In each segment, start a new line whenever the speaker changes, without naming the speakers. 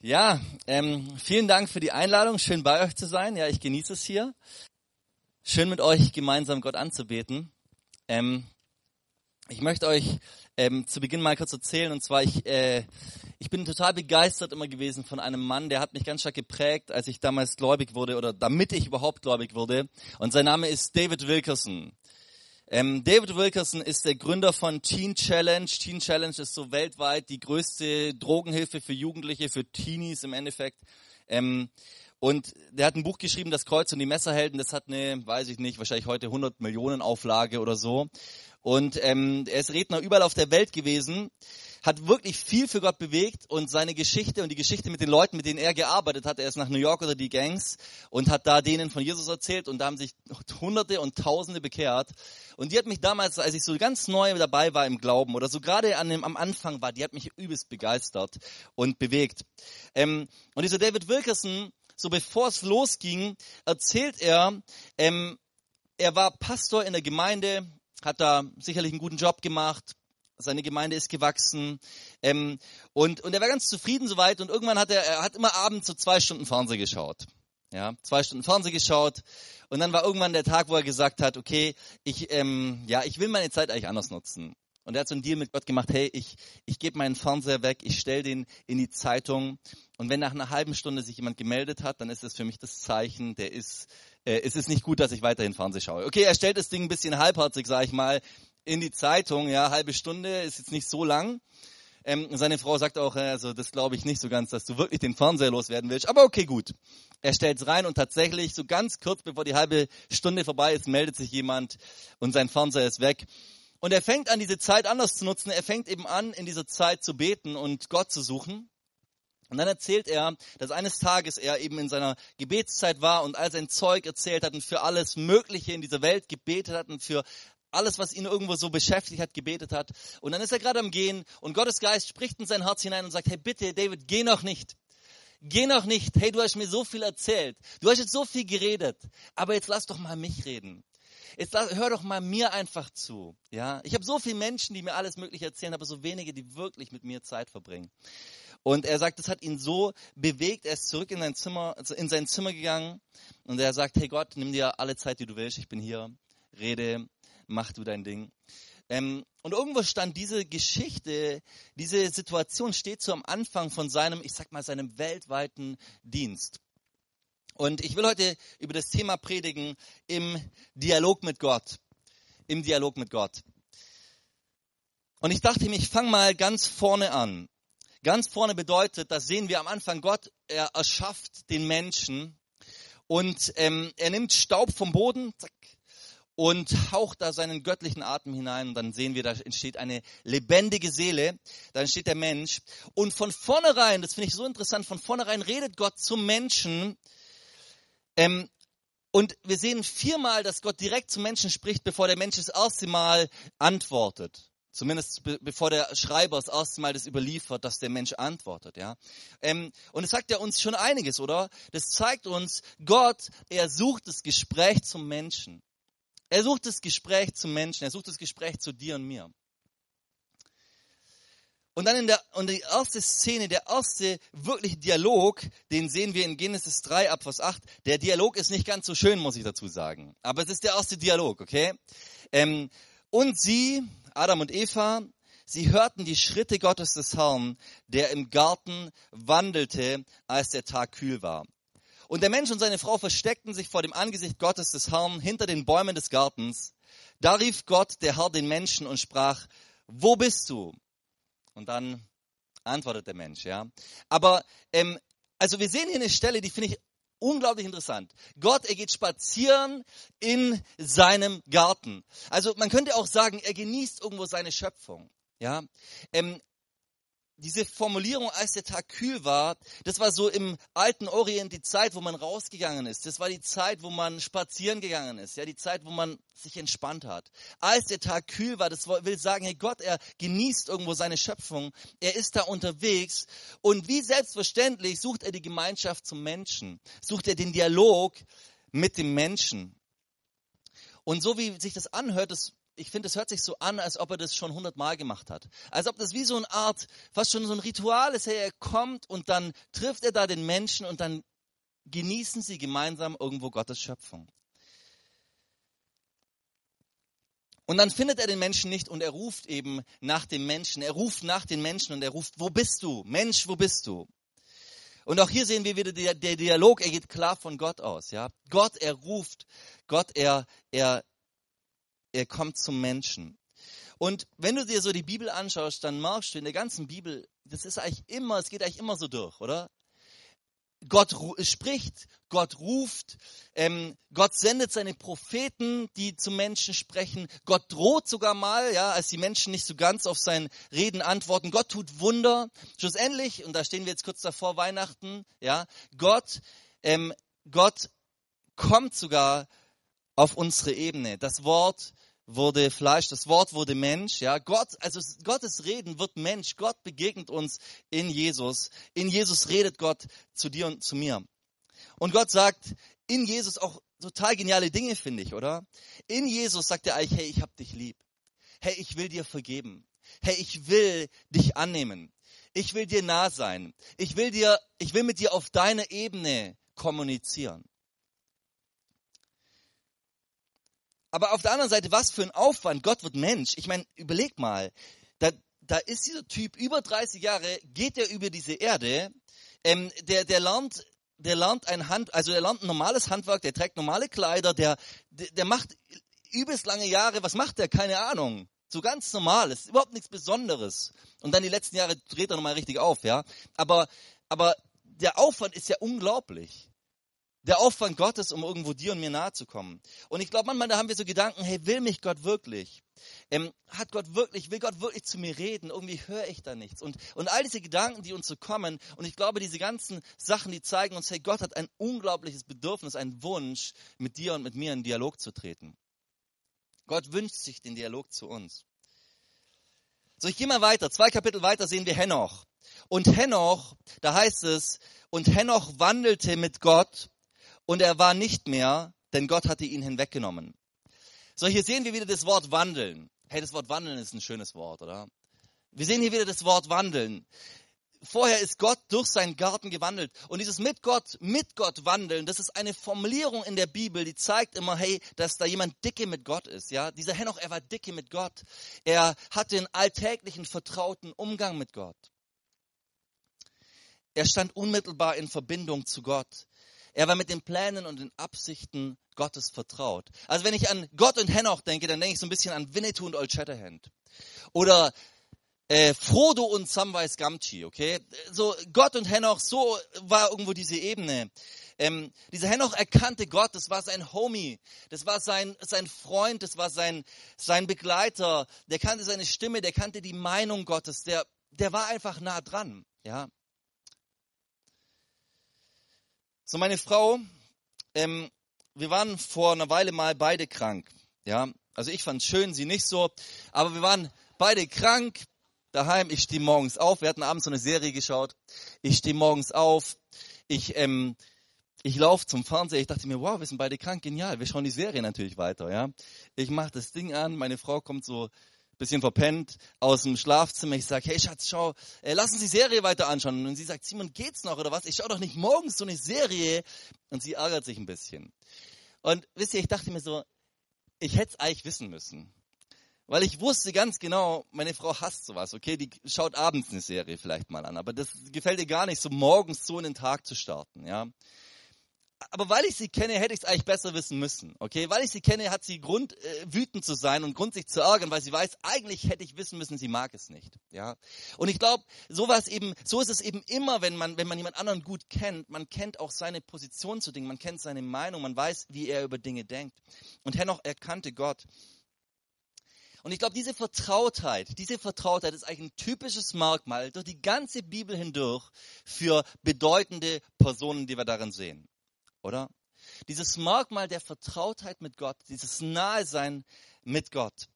Ja, ähm, vielen Dank für die Einladung. Schön bei euch zu sein. Ja, ich genieße es hier. Schön mit euch gemeinsam Gott anzubeten. Ähm, ich möchte euch ähm, zu Beginn mal kurz erzählen. Und zwar, ich, äh, ich bin total begeistert immer gewesen von einem Mann, der hat mich ganz stark geprägt, als ich damals gläubig wurde oder damit ich überhaupt gläubig wurde. Und sein Name ist David Wilkerson. Ähm, David Wilkerson ist der Gründer von Teen Challenge. Teen Challenge ist so weltweit die größte Drogenhilfe für Jugendliche, für Teenies im Endeffekt. Ähm, und der hat ein Buch geschrieben, Das Kreuz und die Messerhelden. Das hat eine, weiß ich nicht, wahrscheinlich heute 100 Millionen Auflage oder so. Und ähm, er ist Redner überall auf der Welt gewesen hat wirklich viel für Gott bewegt und seine Geschichte und die Geschichte mit den Leuten, mit denen er gearbeitet hat, er ist nach New York oder die Gangs und hat da denen von Jesus erzählt und da haben sich Hunderte und Tausende bekehrt. Und die hat mich damals, als ich so ganz neu dabei war im Glauben oder so gerade an dem, am Anfang war, die hat mich übelst begeistert und bewegt. Ähm, und dieser David Wilkerson, so bevor es losging, erzählt er, ähm, er war Pastor in der Gemeinde, hat da sicherlich einen guten Job gemacht, seine Gemeinde ist gewachsen. Ähm, und und er war ganz zufrieden soweit. Und irgendwann hat er er hat immer abends so zwei Stunden Fernsehen geschaut, ja zwei Stunden Fernsehen geschaut. Und dann war irgendwann der Tag, wo er gesagt hat, okay, ich ähm, ja ich will meine Zeit eigentlich anders nutzen. Und er hat so einen Deal mit Gott gemacht, hey ich ich gebe meinen Fernseher weg, ich stell den in die Zeitung. Und wenn nach einer halben Stunde sich jemand gemeldet hat, dann ist das für mich das Zeichen, der ist äh, es ist nicht gut, dass ich weiterhin Fernsehen schaue. Okay, er stellt das Ding ein bisschen halbherzig, sage ich mal in die Zeitung, ja, halbe Stunde ist jetzt nicht so lang. Ähm, seine Frau sagt auch, also das glaube ich nicht so ganz, dass du wirklich den Fernseher loswerden willst. Aber okay, gut. Er stellt es rein und tatsächlich, so ganz kurz bevor die halbe Stunde vorbei ist, meldet sich jemand und sein Fernseher ist weg. Und er fängt an, diese Zeit anders zu nutzen. Er fängt eben an, in dieser Zeit zu beten und Gott zu suchen. Und dann erzählt er, dass eines Tages er eben in seiner Gebetszeit war und all sein Zeug erzählt hat und für alles Mögliche in dieser Welt gebetet hat und für alles, was ihn irgendwo so beschäftigt hat, gebetet hat. Und dann ist er gerade am Gehen und Gottes Geist spricht in sein Herz hinein und sagt, hey bitte, David, geh noch nicht. Geh noch nicht. Hey, du hast mir so viel erzählt. Du hast jetzt so viel geredet. Aber jetzt lass doch mal mich reden. Jetzt lass, hör doch mal mir einfach zu. Ja, ich habe so viele Menschen, die mir alles Mögliche erzählen, aber so wenige, die wirklich mit mir Zeit verbringen. Und er sagt, das hat ihn so bewegt. Er ist zurück in sein Zimmer, in sein Zimmer gegangen und er sagt, hey Gott, nimm dir alle Zeit, die du willst. Ich bin hier. Rede, mach du dein Ding. Ähm, und irgendwo stand diese Geschichte, diese Situation steht so am Anfang von seinem, ich sag mal, seinem weltweiten Dienst. Und ich will heute über das Thema predigen im Dialog mit Gott. Im Dialog mit Gott. Und ich dachte mir, ich fange mal ganz vorne an. Ganz vorne bedeutet, das sehen wir am Anfang, Gott, er erschafft den Menschen und ähm, er nimmt Staub vom Boden, zack, und haucht da seinen göttlichen Atem hinein und dann sehen wir, da entsteht eine lebendige Seele, da entsteht der Mensch und von vornherein, das finde ich so interessant, von vornherein redet Gott zum Menschen ähm, und wir sehen viermal, dass Gott direkt zum Menschen spricht, bevor der Mensch das erste Mal antwortet. Zumindest be bevor der Schreiber das erste Mal das überliefert, dass der Mensch antwortet, ja. Ähm, und es sagt ja uns schon einiges, oder? Das zeigt uns, Gott, er sucht das Gespräch zum Menschen. Er sucht das Gespräch zum Menschen, er sucht das Gespräch zu dir und mir. Und dann in der, und die erste Szene, der erste wirkliche Dialog, den sehen wir in Genesis 3 ab Vers 8. Der Dialog ist nicht ganz so schön, muss ich dazu sagen. Aber es ist der erste Dialog, okay? Ähm, und sie, Adam und Eva, sie hörten die Schritte Gottes des Herrn, der im Garten wandelte, als der Tag kühl war. Und der Mensch und seine Frau versteckten sich vor dem Angesicht Gottes des Herrn hinter den Bäumen des Gartens. Da rief Gott, der Herr, den Menschen und sprach, wo bist du? Und dann antwortet der Mensch, ja. Aber, ähm, also wir sehen hier eine Stelle, die finde ich unglaublich interessant. Gott, er geht spazieren in seinem Garten. Also man könnte auch sagen, er genießt irgendwo seine Schöpfung. Ja, ähm, diese Formulierung, als der Tag kühl war, das war so im alten Orient die Zeit, wo man rausgegangen ist. Das war die Zeit, wo man spazieren gegangen ist. Ja, die Zeit, wo man sich entspannt hat. Als der Tag kühl war, das will sagen, hey Gott, er genießt irgendwo seine Schöpfung. Er ist da unterwegs. Und wie selbstverständlich sucht er die Gemeinschaft zum Menschen. Sucht er den Dialog mit dem Menschen. Und so wie sich das anhört, das ich finde, es hört sich so an, als ob er das schon hundertmal gemacht hat. Als ob das wie so eine Art, fast schon so ein Ritual ist, er kommt und dann trifft er da den Menschen und dann genießen sie gemeinsam irgendwo Gottes Schöpfung. Und dann findet er den Menschen nicht und er ruft eben nach dem Menschen. Er ruft nach den Menschen und er ruft, wo bist du? Mensch, wo bist du? Und auch hier sehen wir wieder der, der Dialog, er geht klar von Gott aus, ja. Gott, er ruft, Gott, er, er, er kommt zum Menschen. Und wenn du dir so die Bibel anschaust, dann merkst du in der ganzen Bibel, das ist eigentlich immer, es geht eigentlich immer so durch, oder? Gott spricht, Gott ruft, ähm, Gott sendet seine Propheten, die zu Menschen sprechen. Gott droht sogar mal, ja, als die Menschen nicht so ganz auf sein Reden antworten. Gott tut Wunder. Schlussendlich, und da stehen wir jetzt kurz davor Weihnachten, ja, Gott, ähm, Gott kommt sogar auf unsere Ebene. Das Wort wurde Fleisch, das Wort wurde Mensch, ja. Gott, also Gottes Reden wird Mensch. Gott begegnet uns in Jesus. In Jesus redet Gott zu dir und zu mir. Und Gott sagt in Jesus auch total geniale Dinge, finde ich, oder? In Jesus sagt er eigentlich, hey, ich hab dich lieb. Hey, ich will dir vergeben. Hey, ich will dich annehmen. Ich will dir nah sein. Ich will dir, ich will mit dir auf deiner Ebene kommunizieren. Aber auf der anderen Seite, was für ein Aufwand. Gott wird Mensch. Ich meine, überleg mal. Da, da ist dieser Typ über 30 Jahre, geht er über diese Erde. Ähm, der, der lernt, der lernt ein Hand, also der lernt ein normales Handwerk, der trägt normale Kleider, der, der, der macht übelst lange Jahre. Was macht der? Keine Ahnung. So ganz normal. ist überhaupt nichts Besonderes. Und dann die letzten Jahre dreht er nochmal richtig auf, ja. Aber, aber der Aufwand ist ja unglaublich der Aufwand Gottes, um irgendwo dir und mir nahe zu kommen. Und ich glaube, manchmal da haben wir so Gedanken, hey, will mich Gott wirklich? Ähm, hat Gott wirklich, will Gott wirklich zu mir reden? Irgendwie höre ich da nichts. Und, und all diese Gedanken, die uns so kommen, und ich glaube, diese ganzen Sachen, die zeigen uns, hey, Gott hat ein unglaubliches Bedürfnis, einen Wunsch, mit dir und mit mir in Dialog zu treten. Gott wünscht sich den Dialog zu uns. So, ich gehe mal weiter. Zwei Kapitel weiter sehen wir Henoch. Und Henoch, da heißt es, und Henoch wandelte mit Gott und er war nicht mehr, denn Gott hatte ihn hinweggenommen. So, hier sehen wir wieder das Wort wandeln. Hey, das Wort wandeln ist ein schönes Wort, oder? Wir sehen hier wieder das Wort wandeln. Vorher ist Gott durch seinen Garten gewandelt. Und dieses mit Gott, mit Gott wandeln, das ist eine Formulierung in der Bibel, die zeigt immer, hey, dass da jemand dicke mit Gott ist, ja. Dieser Henoch, er war dicke mit Gott. Er hatte den alltäglichen, vertrauten Umgang mit Gott. Er stand unmittelbar in Verbindung zu Gott. Er war mit den Plänen und den Absichten Gottes vertraut. Also wenn ich an Gott und Henoch denke, dann denke ich so ein bisschen an Winnetou und Old Shatterhand. Oder äh, Frodo und Samwise Gamgee, okay? So Gott und Henoch, so war irgendwo diese Ebene. Ähm, dieser Henoch erkannte Gott, das war sein Homie, das war sein, sein Freund, das war sein, sein Begleiter, der kannte seine Stimme, der kannte die Meinung Gottes, der, der war einfach nah dran, ja. So, meine Frau, ähm, wir waren vor einer Weile mal beide krank. Ja, also ich fand schön, sie nicht so, aber wir waren beide krank daheim. Ich stehe morgens auf. Wir hatten abends so eine Serie geschaut. Ich stehe morgens auf. Ich ähm, ich laufe zum Fernseher. Ich dachte mir, wow, wir sind beide krank, genial. Wir schauen die Serie natürlich weiter. Ja, ich mache das Ding an. Meine Frau kommt so bisschen verpennt aus dem Schlafzimmer. Ich sage, hey Schatz, schau, äh, lass uns die Serie weiter anschauen. Und sie sagt, Simon, geht's noch oder was? Ich schau doch nicht morgens so eine Serie. Und sie ärgert sich ein bisschen. Und wisst ihr, ich dachte mir so, ich hätte es eigentlich wissen müssen. Weil ich wusste ganz genau, meine Frau hasst sowas, okay? Die schaut abends eine Serie vielleicht mal an, aber das gefällt ihr gar nicht, so morgens so in den Tag zu starten, ja? Aber weil ich sie kenne, hätte ich es eigentlich besser wissen müssen. Okay, weil ich sie kenne, hat sie Grund äh, wütend zu sein und Grund sich zu ärgern, weil sie weiß, eigentlich hätte ich wissen müssen, sie mag es nicht. Ja, und ich glaube, sowas eben, so ist es eben immer, wenn man, wenn man jemand anderen gut kennt. Man kennt auch seine Position zu Dingen, man kennt seine Meinung, man weiß, wie er über Dinge denkt. Und Henoch erkannte Gott. Und ich glaube, diese Vertrautheit, diese Vertrautheit ist eigentlich ein typisches Merkmal durch die ganze Bibel hindurch für bedeutende Personen, die wir darin sehen oder? Dieses Merkmal der Vertrautheit mit Gott, dieses Nahesein mit Gott.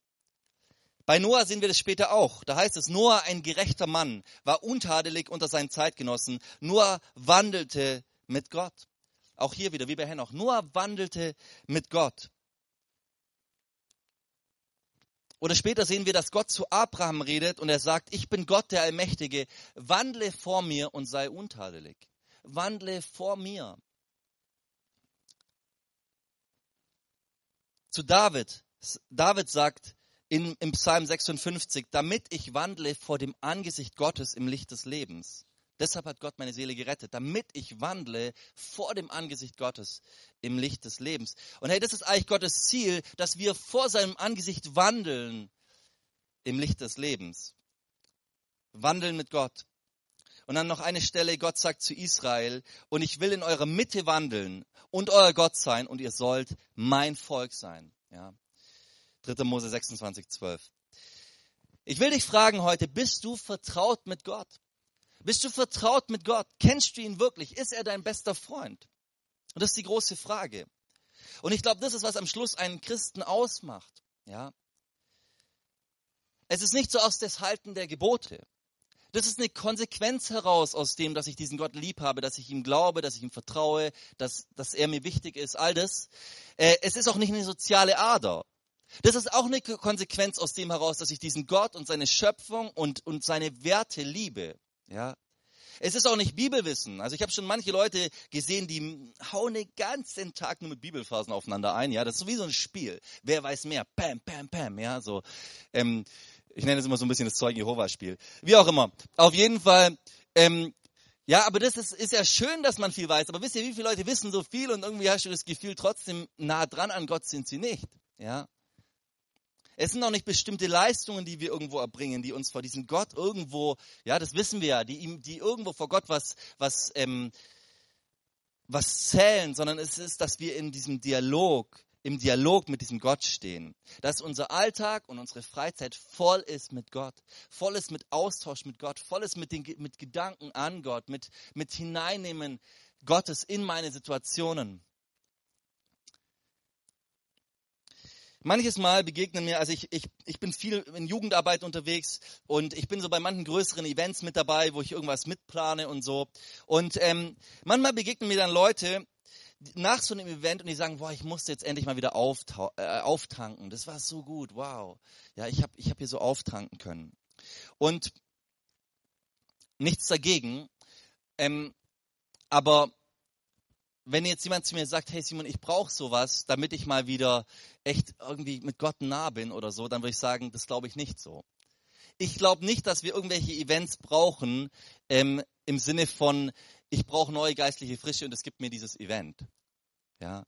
Bei Noah sehen wir das später auch. Da heißt es, Noah, ein gerechter Mann, war untadelig unter seinen Zeitgenossen. Noah wandelte mit Gott. Auch hier wieder, wie bei Henoch. Noah wandelte mit Gott. Oder später sehen wir, dass Gott zu Abraham redet und er sagt, ich bin Gott der Allmächtige, wandle vor mir und sei untadelig. Wandle vor mir. Zu David. David sagt in, im Psalm 56, damit ich wandle vor dem Angesicht Gottes im Licht des Lebens. Deshalb hat Gott meine Seele gerettet, damit ich wandle vor dem Angesicht Gottes im Licht des Lebens. Und hey, das ist eigentlich Gottes Ziel, dass wir vor seinem Angesicht wandeln im Licht des Lebens. Wandeln mit Gott. Und dann noch eine Stelle, Gott sagt zu Israel, und ich will in eurer Mitte wandeln und euer Gott sein und ihr sollt mein Volk sein. Ja. 3. Mose 26, 12. Ich will dich fragen heute, bist du vertraut mit Gott? Bist du vertraut mit Gott? Kennst du ihn wirklich? Ist er dein bester Freund? Und das ist die große Frage. Und ich glaube, das ist, was am Schluss einen Christen ausmacht. Ja. Es ist nicht so aus des Halten der Gebote. Das ist eine Konsequenz heraus aus dem, dass ich diesen Gott lieb habe, dass ich ihm glaube, dass ich ihm vertraue, dass, dass er mir wichtig ist, all das. Äh, es ist auch nicht eine soziale Ader. Das ist auch eine Konsequenz aus dem heraus, dass ich diesen Gott und seine Schöpfung und, und seine Werte liebe. Ja. Es ist auch nicht Bibelwissen. Also ich habe schon manche Leute gesehen, die hauen den ganzen Tag nur mit Bibelphasen aufeinander ein. Ja, das ist so wie so ein Spiel. Wer weiß mehr? Pam, pam, pam. Ja, so. Ähm, ich nenne es immer so ein bisschen das Zeugen Jehovas Spiel. Wie auch immer. Auf jeden Fall. Ähm, ja, aber das ist, ist ja schön, dass man viel weiß. Aber wisst ihr, wie viele Leute wissen so viel und irgendwie hast du das Gefühl, trotzdem nah dran an Gott sind sie nicht. Ja. Es sind auch nicht bestimmte Leistungen, die wir irgendwo erbringen, die uns vor diesem Gott irgendwo, ja, das wissen wir ja, die, die irgendwo vor Gott was, was, ähm, was zählen, sondern es ist, dass wir in diesem Dialog, im Dialog mit diesem Gott stehen. Dass unser Alltag und unsere Freizeit voll ist mit Gott, voll ist mit Austausch mit Gott, voll ist mit, den, mit Gedanken an Gott, mit, mit Hineinnehmen Gottes in meine Situationen. Manches Mal begegnen mir, also ich, ich, ich bin viel in Jugendarbeit unterwegs und ich bin so bei manchen größeren Events mit dabei, wo ich irgendwas mitplane und so. Und ähm, manchmal begegnen mir dann Leute nach so einem Event und die sagen, boah, ich musste jetzt endlich mal wieder äh, auftanken. Das war so gut, wow. Ja, ich habe ich hab hier so auftanken können. Und nichts dagegen. Ähm, aber wenn jetzt jemand zu mir sagt, hey Simon, ich brauche sowas, damit ich mal wieder echt irgendwie mit Gott nah bin oder so, dann würde ich sagen, das glaube ich nicht so. Ich glaube nicht, dass wir irgendwelche Events brauchen ähm, im Sinne von, ich brauche neue geistliche Frische und es gibt mir dieses Event. Ja.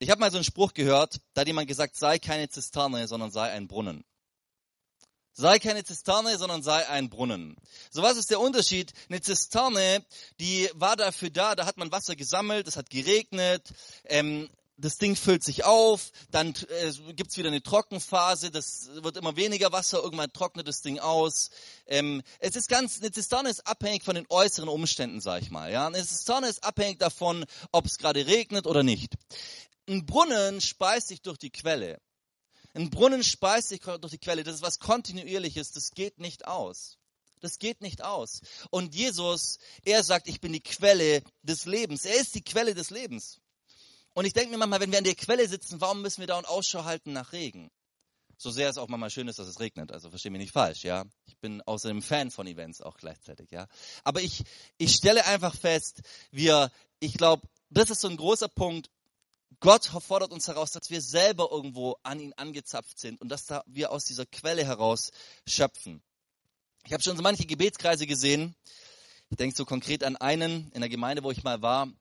Ich habe mal so einen Spruch gehört, da hat jemand gesagt, sei keine Zisterne, sondern sei ein Brunnen. Sei keine Zisterne, sondern sei ein Brunnen. So was ist der Unterschied? Eine Zisterne, die war dafür da, da hat man Wasser gesammelt, es hat geregnet, ähm, das Ding füllt sich auf, dann äh, gibt's wieder eine Trockenphase, das wird immer weniger Wasser, irgendwann trocknet das Ding aus. Ähm, es ist ganz, eine Zisterne ist abhängig von den äußeren Umständen, sag ich mal. Ja, eine Zisterne ist abhängig davon, ob es gerade regnet oder nicht. Ein Brunnen speist sich durch die Quelle. Ein Brunnen speist sich durch die Quelle. Das ist was kontinuierliches. Das geht nicht aus. Das geht nicht aus. Und Jesus, er sagt, ich bin die Quelle des Lebens. Er ist die Quelle des Lebens. Und ich denke mir manchmal, wenn wir an der Quelle sitzen, warum müssen wir da und Ausschau halten nach Regen? So sehr es auch manchmal schön ist, dass es regnet. Also verstehe mich nicht falsch, ja. Ich bin außerdem Fan von Events auch gleichzeitig, ja. Aber ich, ich stelle einfach fest, wir, ich glaube, das ist so ein großer Punkt. Gott fordert uns heraus, dass wir selber irgendwo an ihn angezapft sind und dass da wir aus dieser Quelle heraus schöpfen. Ich habe schon so manche Gebetskreise gesehen. Ich denke so konkret an einen in der Gemeinde, wo ich mal war.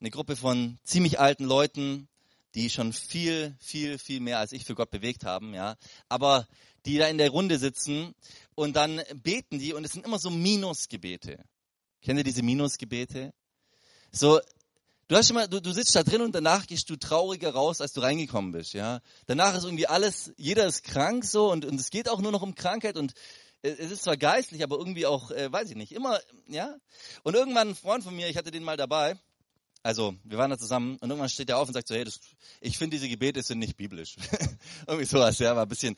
Eine Gruppe von ziemlich alten Leuten, die schon viel, viel, viel mehr als ich für Gott bewegt haben, ja. Aber die da in der Runde sitzen und dann beten die und es sind immer so Minusgebete. Kennt ihr diese Minusgebete? So, Du hast mal, du, du sitzt da drin und danach gehst du trauriger raus, als du reingekommen bist, ja. Danach ist irgendwie alles, jeder ist krank so und, und es geht auch nur noch um Krankheit und es ist zwar geistlich, aber irgendwie auch, äh, weiß ich nicht, immer, ja. Und irgendwann ein Freund von mir, ich hatte den mal dabei, also wir waren da zusammen und irgendwann steht er auf und sagt so, hey, das, ich finde diese Gebete sind nicht biblisch. irgendwie sowas, ja, war ein bisschen.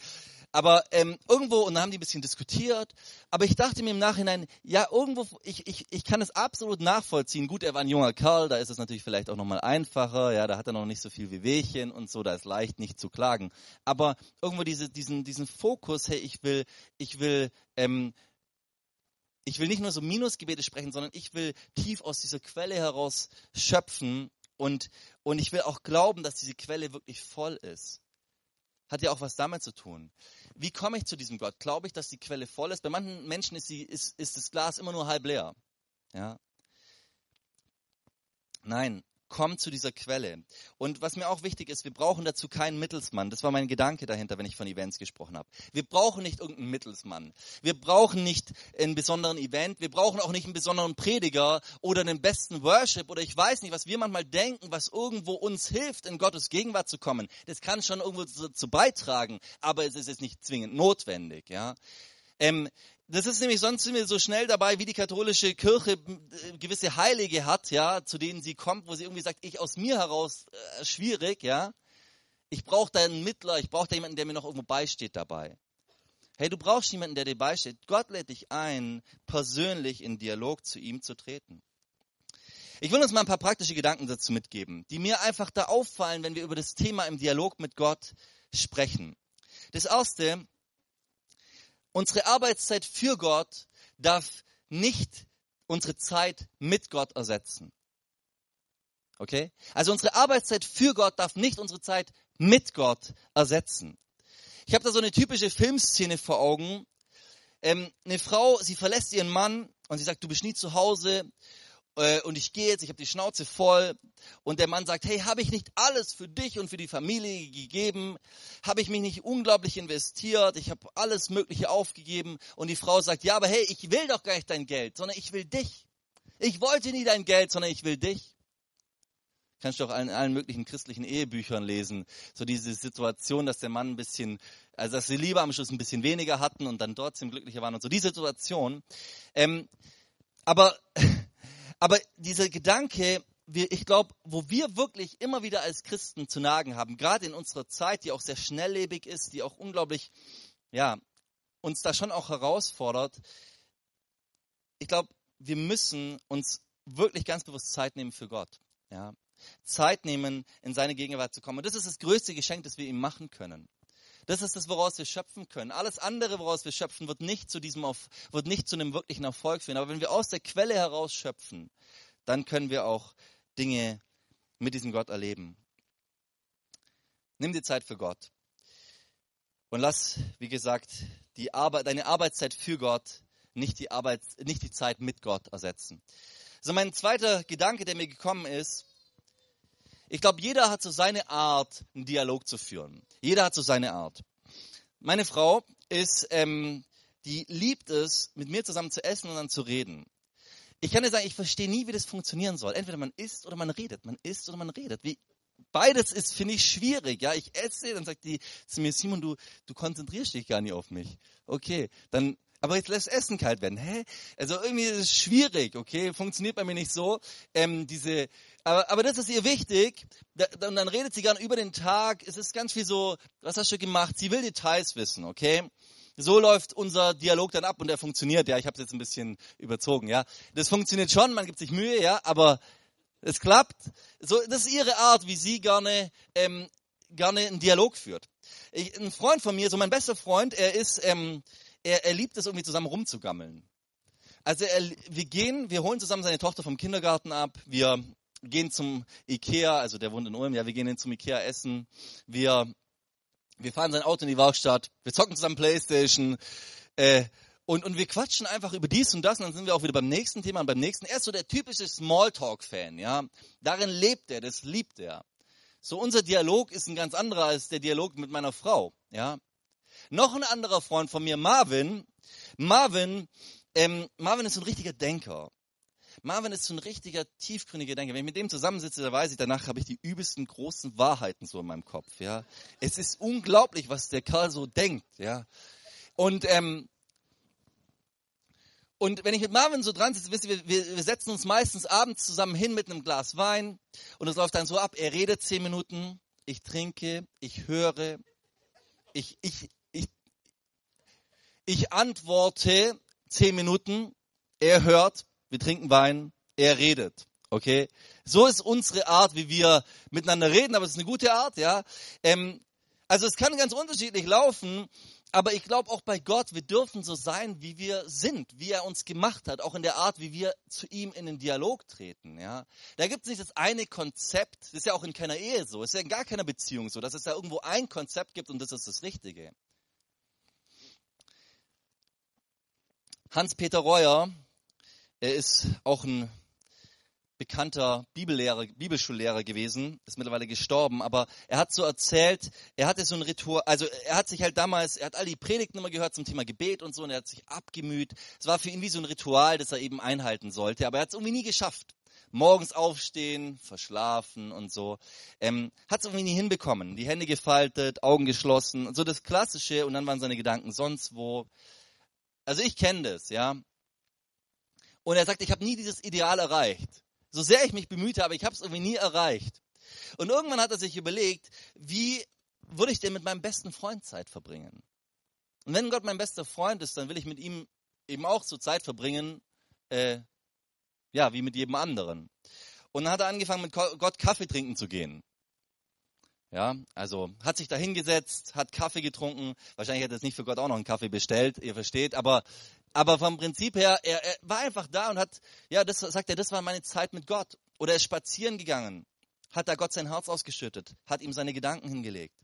Aber ähm, irgendwo, und dann haben die ein bisschen diskutiert, aber ich dachte mir im Nachhinein, ja, irgendwo, ich, ich, ich kann es absolut nachvollziehen. Gut, er war ein junger Kerl, da ist es natürlich vielleicht auch nochmal einfacher, ja, da hat er noch nicht so viel wie Wehchen und so, da ist leicht nicht zu klagen. Aber irgendwo diese, diesen, diesen Fokus, hey, ich will, ich will, ähm, ich will nicht nur so Minusgebete sprechen, sondern ich will tief aus dieser Quelle heraus schöpfen und, und ich will auch glauben, dass diese Quelle wirklich voll ist. Hat ja auch was damit zu tun. Wie komme ich zu diesem Gott? Glaube ich, dass die Quelle voll ist? Bei manchen Menschen ist, die, ist, ist das Glas immer nur halb leer. Ja? Nein, komm zu dieser Quelle. Und was mir auch wichtig ist, wir brauchen dazu keinen Mittelsmann. Das war mein Gedanke dahinter, wenn ich von Events gesprochen habe. Wir brauchen nicht irgendeinen Mittelsmann. Wir brauchen nicht einen besonderen Event. Wir brauchen auch nicht einen besonderen Prediger oder einen besten Worship oder ich weiß nicht, was wir manchmal denken, was irgendwo uns hilft, in Gottes Gegenwart zu kommen. Das kann schon irgendwo dazu beitragen, aber es ist jetzt nicht zwingend notwendig. Ja. Ähm, das ist nämlich, sonst sind so schnell dabei, wie die katholische Kirche äh, gewisse Heilige hat, ja, zu denen sie kommt, wo sie irgendwie sagt, ich aus mir heraus, äh, schwierig, ja. Ich brauche da einen Mittler, ich brauche da jemanden, der mir noch irgendwo beisteht dabei. Hey, du brauchst jemanden, der dir beisteht. Gott lädt dich ein, persönlich in Dialog zu ihm zu treten. Ich will uns mal ein paar praktische Gedanken dazu mitgeben, die mir einfach da auffallen, wenn wir über das Thema im Dialog mit Gott sprechen. Das erste, Unsere Arbeitszeit für Gott darf nicht unsere Zeit mit Gott ersetzen. Okay? Also unsere Arbeitszeit für Gott darf nicht unsere Zeit mit Gott ersetzen. Ich habe da so eine typische Filmszene vor Augen. Ähm, eine Frau, sie verlässt ihren Mann und sie sagt, du bist nie zu Hause äh, und ich gehe jetzt, ich habe die Schnauze voll. Und der Mann sagt, hey, habe ich nicht alles für dich und für die Familie gegeben? Habe ich mich nicht unglaublich investiert? Ich habe alles Mögliche aufgegeben. Und die Frau sagt, ja, aber hey, ich will doch gar nicht dein Geld, sondern ich will dich. Ich wollte nie dein Geld, sondern ich will dich. Kannst du auch in allen möglichen christlichen Ehebüchern lesen. So diese Situation, dass der Mann ein bisschen, also dass sie lieber am Schluss ein bisschen weniger hatten und dann trotzdem glücklicher waren und so. Die Situation. Ähm, aber aber dieser Gedanke, ich glaube, wo wir wirklich immer wieder als Christen zu nagen haben, gerade in unserer Zeit, die auch sehr schnelllebig ist, die auch unglaublich, ja, uns da schon auch herausfordert, ich glaube, wir müssen uns wirklich ganz bewusst Zeit nehmen für Gott. Ja. Zeit nehmen, in seine Gegenwart zu kommen. Und das ist das größte Geschenk, das wir ihm machen können. Das ist das, woraus wir schöpfen können. Alles andere, woraus wir schöpfen, wird nicht zu diesem, wird nicht zu einem wirklichen Erfolg führen. Aber wenn wir aus der Quelle heraus schöpfen, dann können wir auch Dinge mit diesem Gott erleben. Nimm dir Zeit für Gott. Und lass, wie gesagt, die Arbeit, deine Arbeitszeit für Gott nicht die, Arbeit, nicht die Zeit mit Gott ersetzen. So mein zweiter Gedanke, der mir gekommen ist, ich glaube, jeder hat so seine Art, einen Dialog zu führen. Jeder hat so seine Art. Meine Frau ist, ähm, die liebt es, mit mir zusammen zu essen und dann zu reden. Ich kann dir sagen, ich verstehe nie, wie das funktionieren soll. Entweder man isst oder man redet. Man isst oder man redet. Wie, beides ist, finde ich, schwierig. Ja, ich esse, dann sagt die zu mir, Simon, du, du konzentrierst dich gar nicht auf mich. Okay, dann, aber jetzt lässt Essen kalt werden. Hä? Also irgendwie ist es schwierig, okay? Funktioniert bei mir nicht so. Ähm, diese, aber, aber das ist ihr wichtig. und dann redet sie gerne über den Tag. Es ist ganz viel so, was hast du gemacht? Sie will Details wissen, okay? So läuft unser Dialog dann ab und er funktioniert. Ja, ich habe es jetzt ein bisschen überzogen. Ja, das funktioniert schon. Man gibt sich Mühe, ja, aber es klappt. So, das ist ihre Art, wie sie gerne ähm, gerne einen Dialog führt. Ich, ein Freund von mir, so mein bester Freund, er ist, ähm, er, er liebt es irgendwie zusammen rumzugammeln. Also er, wir gehen, wir holen zusammen seine Tochter vom Kindergarten ab. Wir gehen zum Ikea, also der wohnt in Ulm, ja, wir gehen zum Ikea essen, wir, wir fahren sein Auto in die Werkstatt, wir zocken zusammen Playstation, äh, und, und wir quatschen einfach über dies und das und dann sind wir auch wieder beim nächsten Thema und beim nächsten. Er ist so der typische Smalltalk-Fan, ja. Darin lebt er, das liebt er. So unser Dialog ist ein ganz anderer als der Dialog mit meiner Frau, ja. Noch ein anderer Freund von mir, Marvin. Marvin, ähm, Marvin ist so ein richtiger Denker. Marvin ist so ein richtiger, tiefgründiger Denker. Wenn ich mit dem zusammensitze, da weiß ich, danach habe ich die übelsten großen Wahrheiten so in meinem Kopf. Ja, Es ist unglaublich, was der Karl so denkt. Ja, Und, ähm, und wenn ich mit Marvin so dran sitze, wisst ihr, wir, wir setzen uns meistens abends zusammen hin mit einem Glas Wein und es läuft dann so ab, er redet zehn Minuten, ich trinke, ich höre, ich, ich, ich antworte zehn Minuten, er hört, wir trinken Wein, er redet. Okay, so ist unsere Art, wie wir miteinander reden, aber es ist eine gute Art, ja. Ähm, also es kann ganz unterschiedlich laufen, aber ich glaube auch bei Gott, wir dürfen so sein, wie wir sind, wie er uns gemacht hat, auch in der Art, wie wir zu ihm in den Dialog treten. Ja, da gibt es nicht das eine Konzept. Das ist ja auch in keiner Ehe so, das ist ja in gar keiner Beziehung so, dass es da irgendwo ein Konzept gibt und das ist das Richtige. Hans-Peter Reuer, er ist auch ein bekannter Bibellehrer, Bibelschullehrer gewesen, ist mittlerweile gestorben, aber er hat so erzählt, er hatte so ein Ritual, also er hat sich halt damals, er hat all die Predigten immer gehört zum Thema Gebet und so und er hat sich abgemüht. Es war für ihn wie so ein Ritual, das er eben einhalten sollte, aber er hat es irgendwie nie geschafft. Morgens aufstehen, verschlafen und so. Ähm, hat es irgendwie nie hinbekommen. Die Hände gefaltet, Augen geschlossen und so das Klassische und dann waren seine Gedanken sonst wo. Also ich kenne das, ja. Und er sagt, ich habe nie dieses Ideal erreicht. So sehr ich mich bemüht habe, ich habe es irgendwie nie erreicht. Und irgendwann hat er sich überlegt, wie würde ich denn mit meinem besten Freund Zeit verbringen? Und wenn Gott mein bester Freund ist, dann will ich mit ihm eben auch so Zeit verbringen, äh, ja, wie mit jedem anderen. Und dann hat er angefangen, mit Gott Kaffee trinken zu gehen. Ja, also hat sich da hingesetzt, hat Kaffee getrunken. Wahrscheinlich hat er jetzt nicht für Gott auch noch einen Kaffee bestellt, ihr versteht. Aber aber vom Prinzip her, er, er war einfach da und hat, ja, das sagt er, das war meine Zeit mit Gott. Oder er ist spazieren gegangen, hat da Gott sein Herz ausgeschüttet, hat ihm seine Gedanken hingelegt.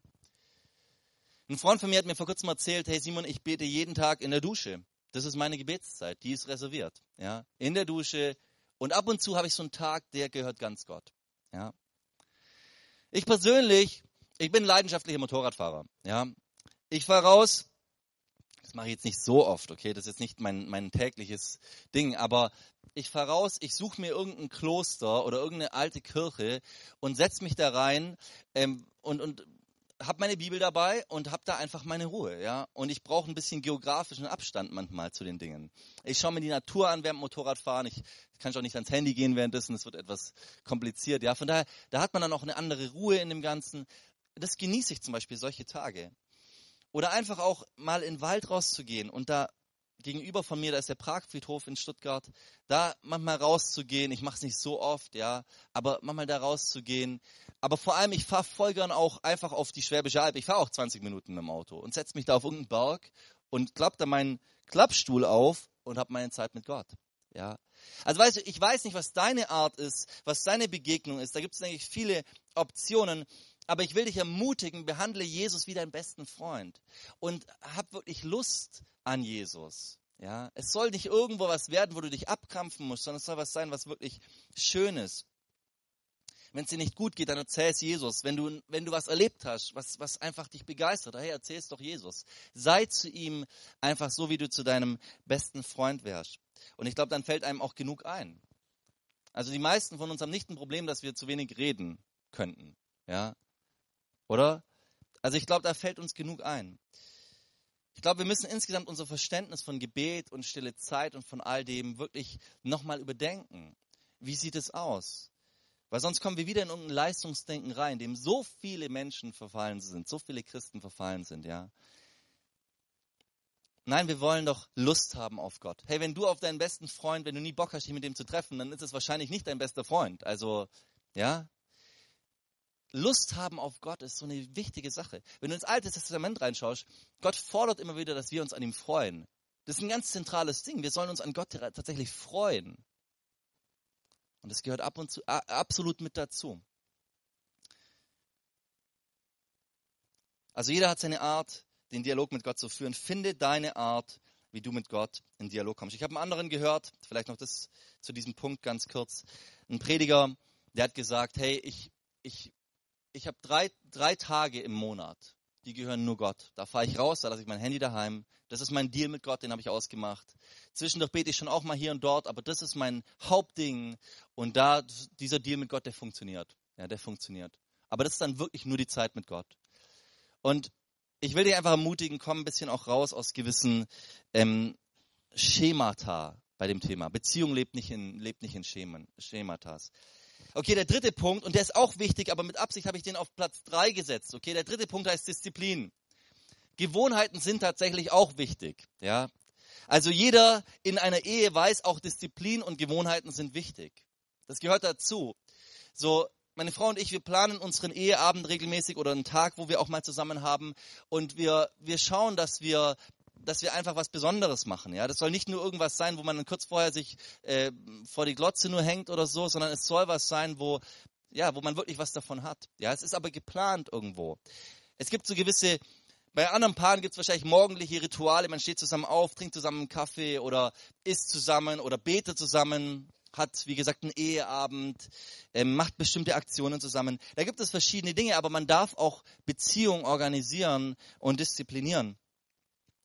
Ein Freund von mir hat mir vor kurzem erzählt, hey Simon, ich bete jeden Tag in der Dusche. Das ist meine Gebetszeit, die ist reserviert. Ja, in der Dusche. Und ab und zu habe ich so einen Tag, der gehört ganz Gott. Ja. Ich persönlich, ich bin leidenschaftlicher Motorradfahrer. Ja. Ich fahre raus, das mache ich jetzt nicht so oft, okay, das ist jetzt nicht mein, mein tägliches Ding, aber ich fahre raus, ich suche mir irgendein Kloster oder irgendeine alte Kirche und setze mich da rein ähm, und, und habe meine Bibel dabei und habe da einfach meine Ruhe, ja. Und ich brauche ein bisschen geografischen Abstand manchmal zu den Dingen. Ich schaue mir die Natur an während Motorradfahren. Ich kann schon nicht ans Handy gehen währenddessen. Das wird etwas kompliziert, ja. Von daher, da hat man dann auch eine andere Ruhe in dem Ganzen. Das genieße ich zum Beispiel solche Tage. Oder einfach auch mal in den Wald rauszugehen und da gegenüber von mir, da ist der Pragfriedhof in Stuttgart, da manchmal rauszugehen. Ich mache es nicht so oft, ja, aber manchmal da rauszugehen. Aber vor allem, ich fahre voll gern auch einfach auf die Schwäbische Alb. Ich fahre auch 20 Minuten mit dem Auto und setze mich da auf irgendeinen Berg und klappe da meinen Klappstuhl auf und habe meine Zeit mit Gott. Ja. Also weißt du, ich weiß nicht, was deine Art ist, was deine Begegnung ist. Da gibt es eigentlich viele Optionen. Aber ich will dich ermutigen, behandle Jesus wie deinen besten Freund und hab wirklich Lust an Jesus. Ja, es soll nicht irgendwo was werden, wo du dich abkrampfen musst, sondern es soll was sein, was wirklich schön ist. Wenn es dir nicht gut geht, dann erzähl es Jesus. Wenn du, wenn du was erlebt hast, was, was einfach dich begeistert, hey, erzähl es doch Jesus. Sei zu ihm einfach so, wie du zu deinem besten Freund wärst. Und ich glaube, dann fällt einem auch genug ein. Also die meisten von uns haben nicht ein Problem, dass wir zu wenig reden könnten. Ja, oder? Also ich glaube, da fällt uns genug ein. Ich glaube, wir müssen insgesamt unser Verständnis von Gebet und stille Zeit und von all dem wirklich nochmal überdenken. Wie sieht es aus? Weil sonst kommen wir wieder in irgendein Leistungsdenken rein, in dem so viele Menschen verfallen sind, so viele Christen verfallen sind, ja. Nein, wir wollen doch Lust haben auf Gott. Hey, wenn du auf deinen besten Freund, wenn du nie Bock hast, dich mit dem zu treffen, dann ist es wahrscheinlich nicht dein bester Freund. Also, ja, Lust haben auf Gott ist so eine wichtige Sache. Wenn du ins Alte Testament reinschaust, Gott fordert immer wieder, dass wir uns an ihm freuen. Das ist ein ganz zentrales Ding. Wir sollen uns an Gott tatsächlich freuen. Und das gehört ab und zu absolut mit dazu. Also jeder hat seine Art, den Dialog mit Gott zu führen. Finde deine Art, wie du mit Gott in Dialog kommst. Ich habe einen anderen gehört, vielleicht noch das zu diesem Punkt ganz kurz. Ein Prediger, der hat gesagt, hey, ich, ich ich habe drei, drei Tage im Monat, die gehören nur Gott. Da fahre ich raus, da lasse ich mein Handy daheim. Das ist mein Deal mit Gott, den habe ich ausgemacht. Zwischendurch bete ich schon auch mal hier und dort, aber das ist mein Hauptding. Und da, dieser Deal mit Gott, der funktioniert. Ja, der funktioniert. Aber das ist dann wirklich nur die Zeit mit Gott. Und ich will dich einfach ermutigen, komm ein bisschen auch raus aus gewissen ähm, Schemata bei dem Thema. Beziehung lebt nicht in, lebt nicht in Schemen, Schematas. Okay, der dritte Punkt, und der ist auch wichtig, aber mit Absicht habe ich den auf Platz drei gesetzt. Okay, der dritte Punkt heißt Disziplin. Gewohnheiten sind tatsächlich auch wichtig, ja. Also jeder in einer Ehe weiß, auch Disziplin und Gewohnheiten sind wichtig. Das gehört dazu. So, meine Frau und ich, wir planen unseren Eheabend regelmäßig oder einen Tag, wo wir auch mal zusammen haben und wir, wir schauen, dass wir dass wir einfach was Besonderes machen. Ja, das soll nicht nur irgendwas sein, wo man kurz vorher sich äh, vor die Glotze nur hängt oder so, sondern es soll was sein, wo ja, wo man wirklich was davon hat. Ja, es ist aber geplant irgendwo. Es gibt so gewisse bei anderen Paaren gibt es wahrscheinlich morgendliche Rituale. Man steht zusammen auf, trinkt zusammen einen Kaffee oder isst zusammen oder betet zusammen, hat, wie gesagt, einen Eheabend, äh, macht bestimmte Aktionen zusammen. Da gibt es verschiedene Dinge, aber man darf auch Beziehungen organisieren und disziplinieren.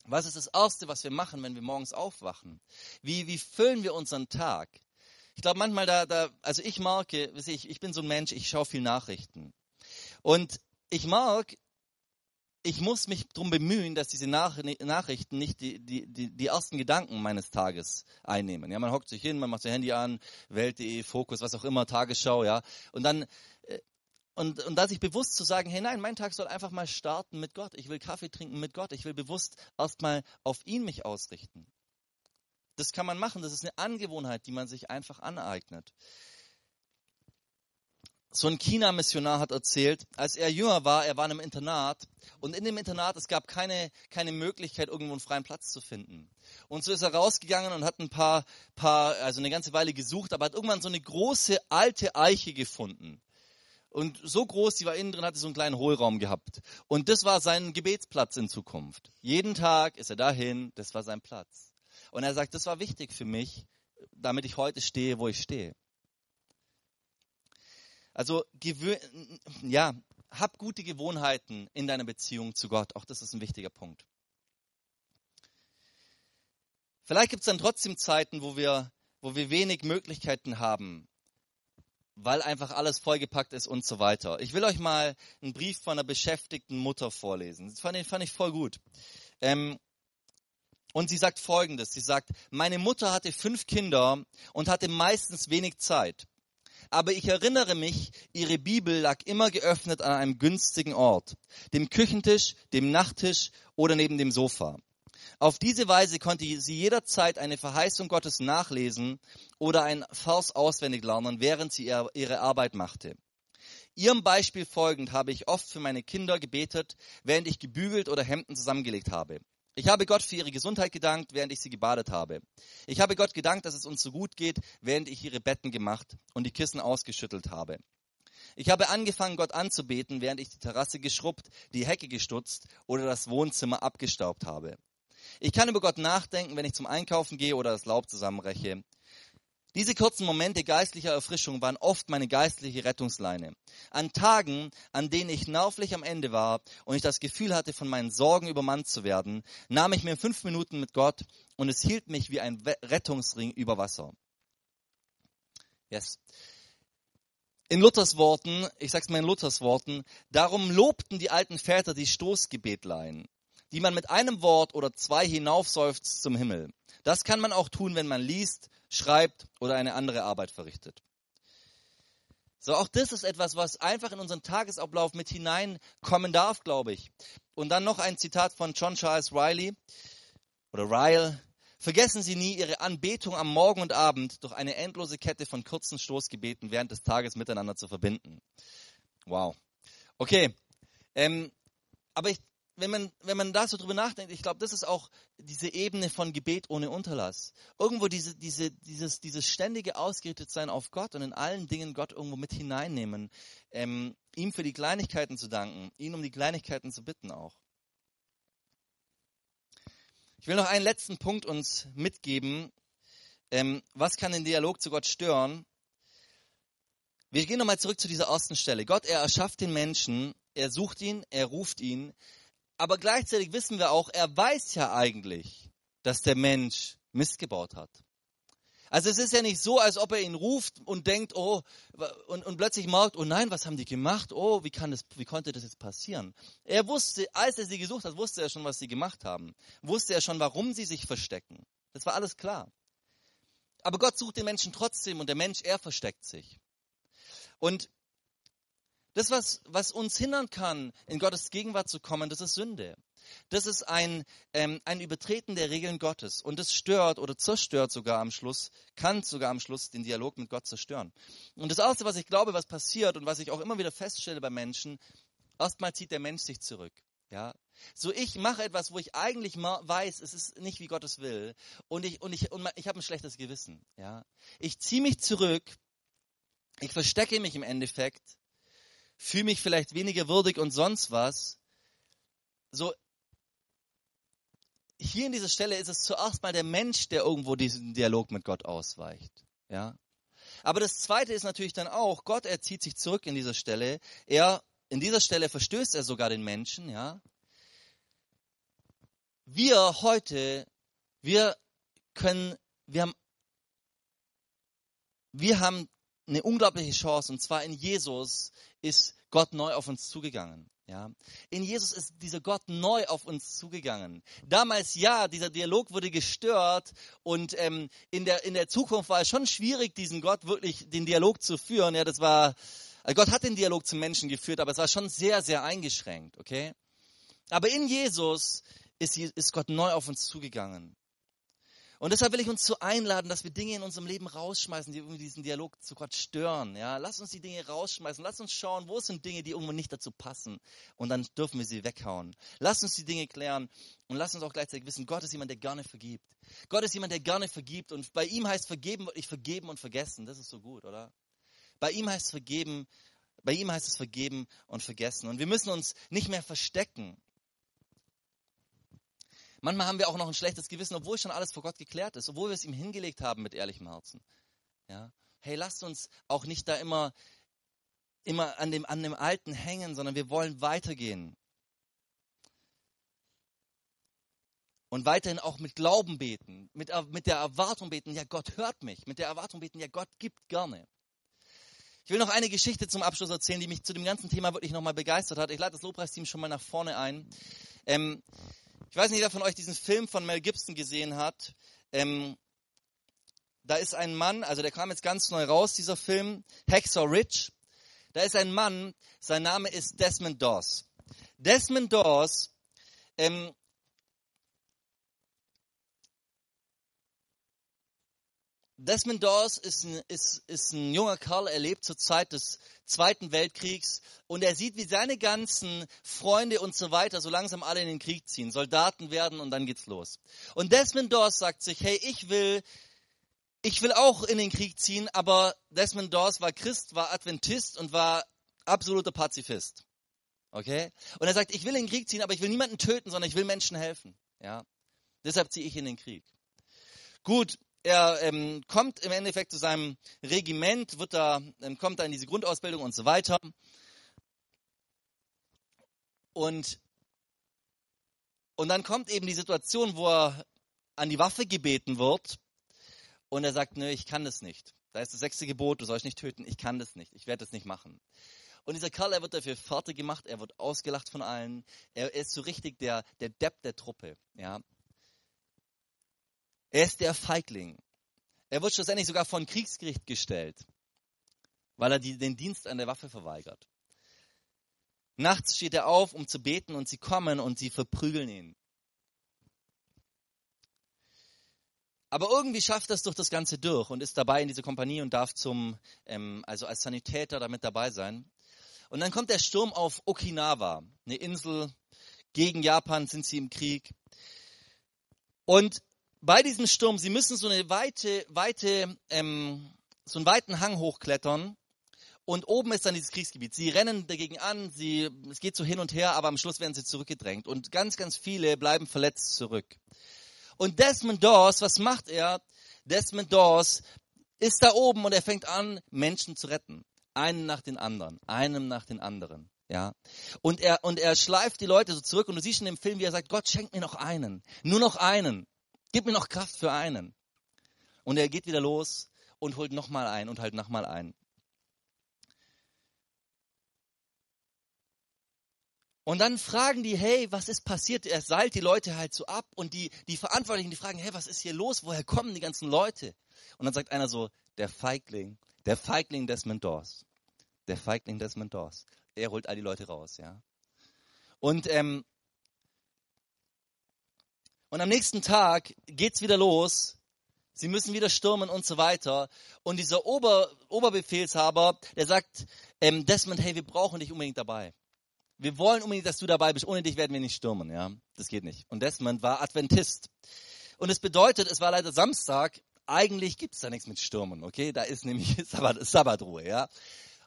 Was ist das Erste, was wir machen, wenn wir morgens aufwachen? Wie, wie füllen wir unseren Tag? Ich glaube manchmal da, da, also ich merke, ich, ich bin so ein Mensch, ich schaue viel Nachrichten. Und ich mag, ich muss mich darum bemühen, dass diese Nach Nachrichten nicht die, die, die, die ersten Gedanken meines Tages einnehmen. Ja, man hockt sich hin, man macht sein Handy an, Welt.de, Fokus, was auch immer, Tagesschau, ja. Und dann, und, und da sich bewusst zu sagen, hey nein, mein Tag soll einfach mal starten mit Gott. Ich will Kaffee trinken mit Gott. Ich will bewusst erstmal auf ihn mich ausrichten. Das kann man machen. Das ist eine Angewohnheit, die man sich einfach aneignet. So ein China-Missionar hat erzählt, als er jünger war, er war in einem Internat und in dem Internat, es gab keine, keine Möglichkeit, irgendwo einen freien Platz zu finden. Und so ist er rausgegangen und hat ein paar, paar, also eine ganze Weile gesucht, aber hat irgendwann so eine große alte Eiche gefunden. Und so groß, die war innen drin, hatte so einen kleinen Hohlraum gehabt. Und das war sein Gebetsplatz in Zukunft. Jeden Tag ist er dahin, das war sein Platz. Und er sagt, das war wichtig für mich, damit ich heute stehe, wo ich stehe. Also ja, hab gute Gewohnheiten in deiner Beziehung zu Gott. Auch das ist ein wichtiger Punkt. Vielleicht gibt es dann trotzdem Zeiten, wo wir, wo wir wenig Möglichkeiten haben, weil einfach alles vollgepackt ist und so weiter. Ich will euch mal einen Brief von einer beschäftigten Mutter vorlesen. Das fand ich, fand ich voll gut. Ähm, und sie sagt Folgendes. Sie sagt, meine Mutter hatte fünf Kinder und hatte meistens wenig Zeit aber ich erinnere mich, ihre Bibel lag immer geöffnet an einem günstigen Ort, dem Küchentisch, dem Nachttisch oder neben dem Sofa. Auf diese Weise konnte sie jederzeit eine Verheißung Gottes nachlesen oder ein Vers auswendig lernen, während sie ihre Arbeit machte. Ihrem Beispiel folgend habe ich oft für meine Kinder gebetet, während ich gebügelt oder Hemden zusammengelegt habe. Ich habe Gott für ihre Gesundheit gedankt, während ich sie gebadet habe. Ich habe Gott gedankt, dass es uns so gut geht, während ich ihre Betten gemacht und die Kissen ausgeschüttelt habe. Ich habe angefangen, Gott anzubeten, während ich die Terrasse geschrubbt, die Hecke gestutzt oder das Wohnzimmer abgestaubt habe. Ich kann über Gott nachdenken, wenn ich zum Einkaufen gehe oder das Laub zusammenreche. Diese kurzen Momente geistlicher Erfrischung waren oft meine geistliche Rettungsleine. An Tagen, an denen ich nervlich am Ende war und ich das Gefühl hatte, von meinen Sorgen übermannt zu werden, nahm ich mir fünf Minuten mit Gott und es hielt mich wie ein Rettungsring über Wasser. Yes. In Luthers Worten, ich sag's mal in Luthers Worten, darum lobten die alten Väter die Stoßgebetlein, die man mit einem Wort oder zwei hinaufseufzt zum Himmel. Das kann man auch tun, wenn man liest, schreibt oder eine andere Arbeit verrichtet. So, auch das ist etwas, was einfach in unseren Tagesablauf mit hineinkommen darf, glaube ich. Und dann noch ein Zitat von John Charles Riley oder Ryle. Vergessen Sie nie, Ihre Anbetung am Morgen und Abend durch eine endlose Kette von kurzen Stoßgebeten während des Tages miteinander zu verbinden. Wow. Okay. Ähm, aber ich wenn man, wenn man da so drüber nachdenkt, ich glaube, das ist auch diese Ebene von Gebet ohne Unterlass. Irgendwo diese, diese, dieses, dieses ständige Ausgerichtetsein auf Gott und in allen Dingen Gott irgendwo mit hineinnehmen, ähm, ihm für die Kleinigkeiten zu danken, ihn um die Kleinigkeiten zu bitten auch. Ich will noch einen letzten Punkt uns mitgeben. Ähm, was kann den Dialog zu Gott stören? Wir gehen nochmal zurück zu dieser ersten Stelle. Gott, er erschafft den Menschen, er sucht ihn, er ruft ihn, aber gleichzeitig wissen wir auch, er weiß ja eigentlich, dass der Mensch Mist gebaut hat. Also es ist ja nicht so, als ob er ihn ruft und denkt, oh, und, und plötzlich merkt, oh nein, was haben die gemacht? Oh, wie, kann das, wie konnte das jetzt passieren? Er wusste, als er sie gesucht hat, wusste er schon, was sie gemacht haben. Wusste er schon, warum sie sich verstecken. Das war alles klar. Aber Gott sucht den Menschen trotzdem und der Mensch, er versteckt sich. Und das, was, was uns hindern kann, in Gottes Gegenwart zu kommen, das ist Sünde. das ist ein, ähm, ein Übertreten der Regeln Gottes. Und das stört oder zerstört sogar am Schluss, kann sogar am Schluss den Dialog mit Gott zerstören. Und das Erste, was ich glaube, was passiert und was ich auch immer wieder feststelle bei Menschen, erstmal zieht der Mensch sich zurück. Ja, so ich mache etwas, wo ich eigentlich weiß, es ist nicht wie Gott es will, und ich und ich und ich habe ein schlechtes Gewissen. Ja, ich ziehe mich zurück, ich verstecke mich im Endeffekt, fühle mich vielleicht weniger würdig und sonst was. So hier in dieser Stelle ist es zuerst mal der Mensch, der irgendwo diesen Dialog mit Gott ausweicht. Ja, aber das Zweite ist natürlich dann auch, Gott er zieht sich zurück in dieser Stelle. Er in dieser Stelle verstößt er sogar den Menschen, ja. Wir heute, wir können, wir haben, wir haben eine unglaubliche Chance und zwar in Jesus ist Gott neu auf uns zugegangen. Ja, in Jesus ist dieser Gott neu auf uns zugegangen. Damals ja, dieser Dialog wurde gestört und ähm, in der in der Zukunft war es schon schwierig, diesen Gott wirklich den Dialog zu führen. Ja, das war also Gott hat den Dialog zum Menschen geführt, aber es war schon sehr, sehr eingeschränkt, okay? Aber in Jesus ist, ist Gott neu auf uns zugegangen. Und deshalb will ich uns so einladen, dass wir Dinge in unserem Leben rausschmeißen, die irgendwie diesen Dialog zu Gott stören. Ja, lass uns die Dinge rausschmeißen. Lass uns schauen, wo sind Dinge, die irgendwo nicht dazu passen. Und dann dürfen wir sie weghauen. Lass uns die Dinge klären. Und lass uns auch gleichzeitig wissen, Gott ist jemand, der gerne vergibt. Gott ist jemand, der gerne vergibt. Und bei ihm heißt vergeben wirklich vergeben und vergessen. Das ist so gut, oder? Bei ihm heißt vergeben, bei ihm heißt es vergeben und vergessen. Und wir müssen uns nicht mehr verstecken. Manchmal haben wir auch noch ein schlechtes Gewissen, obwohl schon alles vor Gott geklärt ist, obwohl wir es ihm hingelegt haben mit ehrlichem Herzen. Ja? Hey, lasst uns auch nicht da immer, immer an dem, an dem Alten hängen, sondern wir wollen weitergehen. Und weiterhin auch mit Glauben beten, mit, mit der Erwartung beten, ja, Gott hört mich, mit der Erwartung beten, ja, Gott gibt gerne. Ich will noch eine Geschichte zum Abschluss erzählen, die mich zu dem ganzen Thema wirklich nochmal begeistert hat. Ich lade das Lobpreisteam schon mal nach vorne ein. Ähm, ich weiß nicht, wer von euch diesen Film von Mel Gibson gesehen hat. Ähm, da ist ein Mann, also der kam jetzt ganz neu raus, dieser Film, Hacksaw Rich. Da ist ein Mann, sein Name ist Desmond Dawes. Desmond Dawes ähm, Desmond Dawes ist ein, ist, ist ein junger Kerl, er lebt zur Zeit des Zweiten Weltkriegs und er sieht, wie seine ganzen Freunde und so weiter so langsam alle in den Krieg ziehen, Soldaten werden und dann geht's los. Und Desmond Dawes sagt sich, hey, ich will, ich will auch in den Krieg ziehen, aber Desmond Dawes war Christ, war Adventist und war absoluter Pazifist. Okay? Und er sagt, ich will in den Krieg ziehen, aber ich will niemanden töten, sondern ich will Menschen helfen. Ja? Deshalb ziehe ich in den Krieg. Gut, er ähm, kommt im Endeffekt zu seinem Regiment, wird da, ähm, kommt da in diese Grundausbildung und so weiter. Und, und dann kommt eben die Situation, wo er an die Waffe gebeten wird und er sagt, nö, ich kann das nicht. Da ist das sechste Gebot, du sollst nicht töten, ich kann das nicht, ich werde das nicht machen. Und dieser Kerl, er wird dafür fertig gemacht, er wird ausgelacht von allen, er ist so richtig der, der Depp der Truppe, ja. Er ist der Feigling. Er wird schlussendlich sogar vor Kriegsgericht gestellt, weil er die, den Dienst an der Waffe verweigert. Nachts steht er auf, um zu beten, und sie kommen und sie verprügeln ihn. Aber irgendwie schafft er es durch das Ganze durch und ist dabei in diese Kompanie und darf zum, ähm, also als Sanitäter damit dabei sein. Und dann kommt der Sturm auf Okinawa, eine Insel gegen Japan sind sie im Krieg. Und bei diesem Sturm, sie müssen so eine weite, weite, ähm, so einen weiten Hang hochklettern. Und oben ist dann dieses Kriegsgebiet. Sie rennen dagegen an, sie, es geht so hin und her, aber am Schluss werden sie zurückgedrängt. Und ganz, ganz viele bleiben verletzt zurück. Und Desmond Dawes, was macht er? Desmond Dawes ist da oben und er fängt an, Menschen zu retten. Einen nach den anderen, einem nach den anderen. Ja. Und er, und er schleift die Leute so zurück und du siehst in dem Film, wie er sagt, Gott schenkt mir noch einen. Nur noch einen. Gib mir noch Kraft für einen. Und er geht wieder los und holt nochmal ein und halt nochmal ein. Und dann fragen die, hey, was ist passiert? Er seilt die Leute halt so ab und die, die Verantwortlichen, die fragen, hey, was ist hier los? Woher kommen die ganzen Leute? Und dann sagt einer so, der Feigling, der Feigling des Mentors. Der Feigling des Mentors. Er holt all die Leute raus, ja. Und ähm, Und am nächsten Tag geht's wieder los. Sie müssen wieder stürmen und so weiter. Und dieser Ober, Oberbefehlshaber, der sagt, ähm, Desmond, hey, wir brauchen dich unbedingt dabei. Wir wollen unbedingt, dass du dabei bist. Ohne dich werden wir nicht stürmen, ja. Das geht nicht. Und Desmond war Adventist. Und es bedeutet, es war leider Samstag. Eigentlich gibt's da nichts mit Stürmen, okay? Da ist nämlich Sabbat, Sabbatruhe, ja.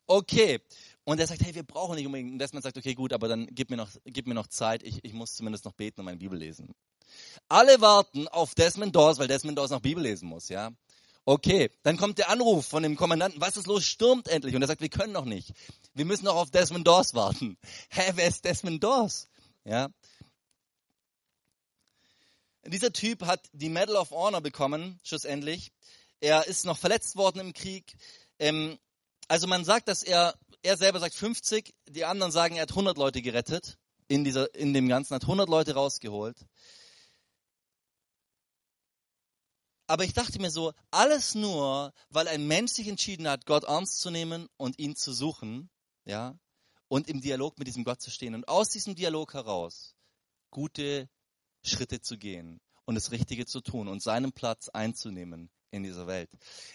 Okay. Und er sagt, hey, wir brauchen nicht unbedingt. Und Desmond sagt, okay, gut, aber dann gib mir noch, gib mir noch Zeit. Ich, ich muss zumindest noch beten und meine Bibel lesen. Alle warten auf Desmond Dawes, weil Desmond Dawes noch Bibel lesen muss, ja. Okay, dann kommt der Anruf von dem Kommandanten, was ist los, stürmt endlich. Und er sagt, wir können noch nicht. Wir müssen noch auf Desmond Dawes warten. Hä, wer ist Desmond Dawes? Ja. Dieser Typ hat die Medal of Honor bekommen, schlussendlich. Er ist noch verletzt worden im Krieg. Ähm, also man sagt, dass er, er selber sagt 50, die anderen sagen, er hat 100 Leute gerettet in, dieser, in dem Ganzen, hat 100 Leute rausgeholt. Aber ich dachte mir so, alles nur, weil ein Mensch sich entschieden hat, Gott ernst zu nehmen und ihn zu suchen, ja, und im Dialog mit diesem Gott zu stehen und aus diesem Dialog heraus gute Schritte zu gehen und das Richtige zu tun und seinen Platz einzunehmen in dieser Welt.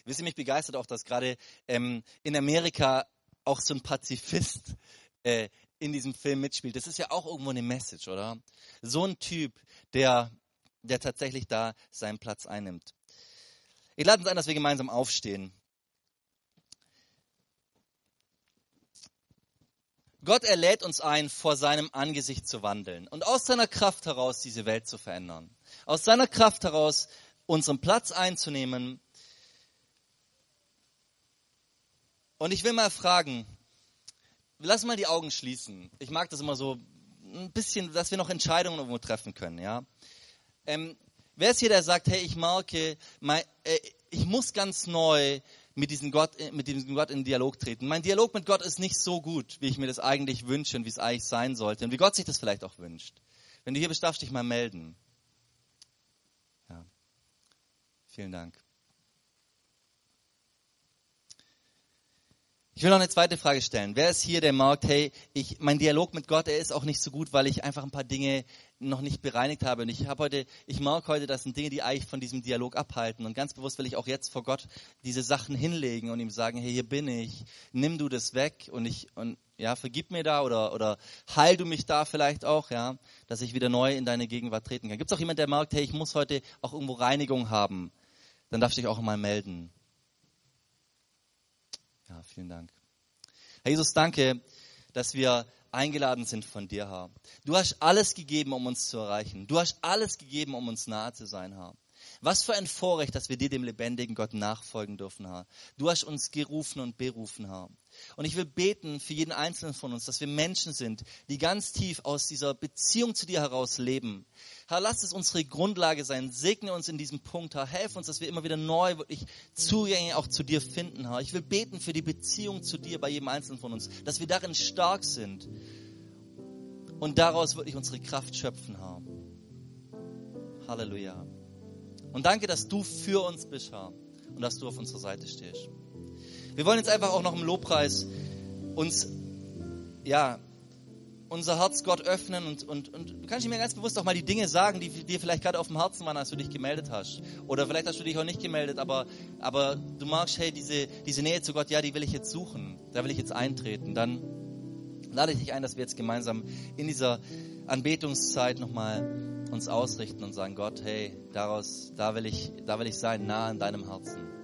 Wisst ihr, mich begeistert auch, dass gerade ähm, in Amerika auch so ein Pazifist äh, in diesem Film mitspielt. Das ist ja auch irgendwo eine Message, oder? So ein Typ, der, der tatsächlich da seinen Platz einnimmt. Ich lade uns ein, dass wir gemeinsam aufstehen. Gott erlädt uns ein, vor seinem Angesicht zu wandeln und aus seiner Kraft heraus diese Welt zu verändern. Aus seiner Kraft heraus unseren Platz einzunehmen. Und ich will mal fragen, lass mal die Augen schließen. Ich mag das immer so ein bisschen, dass wir noch Entscheidungen irgendwo treffen können, ja. Ähm, Wer ist hier, der sagt, hey, ich merke, mein, äh, ich muss ganz neu mit diesem, Gott, äh, mit diesem Gott in Dialog treten. Mein Dialog mit Gott ist nicht so gut, wie ich mir das eigentlich wünsche und wie es eigentlich sein sollte und wie Gott sich das vielleicht auch wünscht. Wenn du hier bist, darfst du dich mal melden. Ja. Vielen Dank. Ich will noch eine zweite Frage stellen. Wer ist hier, der merkt, hey, ich, mein Dialog mit Gott, er ist auch nicht so gut, weil ich einfach ein paar Dinge noch nicht bereinigt habe. Und ich habe heute, ich merke heute, das sind Dinge, die eigentlich von diesem Dialog abhalten. Und ganz bewusst will ich auch jetzt vor Gott diese Sachen hinlegen und ihm sagen, hey, hier bin ich, nimm du das weg und ich, und ja, vergib mir da oder, oder heil du mich da vielleicht auch, ja, dass ich wieder neu in deine Gegenwart treten kann. Gibt es auch jemand, der merkt, hey, ich muss heute auch irgendwo Reinigung haben? Dann darfst du dich auch mal melden. Ja, vielen Dank. Herr Jesus, danke, dass wir eingeladen sind von dir, Herr. Du hast alles gegeben, um uns zu erreichen. Du hast alles gegeben, um uns nahe zu sein, Herr. Was für ein Vorrecht, dass wir dir, dem lebendigen Gott, nachfolgen dürfen, Herr. Du hast uns gerufen und berufen, Herr. Und ich will beten für jeden Einzelnen von uns, dass wir Menschen sind, die ganz tief aus dieser Beziehung zu dir heraus leben. Herr, lass es unsere Grundlage sein. Segne uns in diesem Punkt, Herr. Helf uns, dass wir immer wieder neu wirklich Zugänge auch zu dir finden, Herr. Ich will beten für die Beziehung zu dir bei jedem Einzelnen von uns, dass wir darin stark sind und daraus wirklich unsere Kraft schöpfen, Herr. Halleluja. Und danke, dass du für uns bist, Herr, und dass du auf unserer Seite stehst. Wir wollen jetzt einfach auch noch im Lobpreis uns, ja, unser Herz Gott öffnen und, und, und du kannst mir ganz bewusst auch mal die Dinge sagen, die dir vielleicht gerade auf dem Herzen waren, als du dich gemeldet hast. Oder vielleicht hast du dich auch nicht gemeldet, aber, aber du magst, hey, diese, diese Nähe zu Gott, ja, die will ich jetzt suchen, da will ich jetzt eintreten. Dann lade ich dich ein, dass wir jetzt gemeinsam in dieser Anbetungszeit nochmal uns ausrichten und sagen, Gott, hey, daraus, da will ich, da will ich sein, nah an deinem Herzen.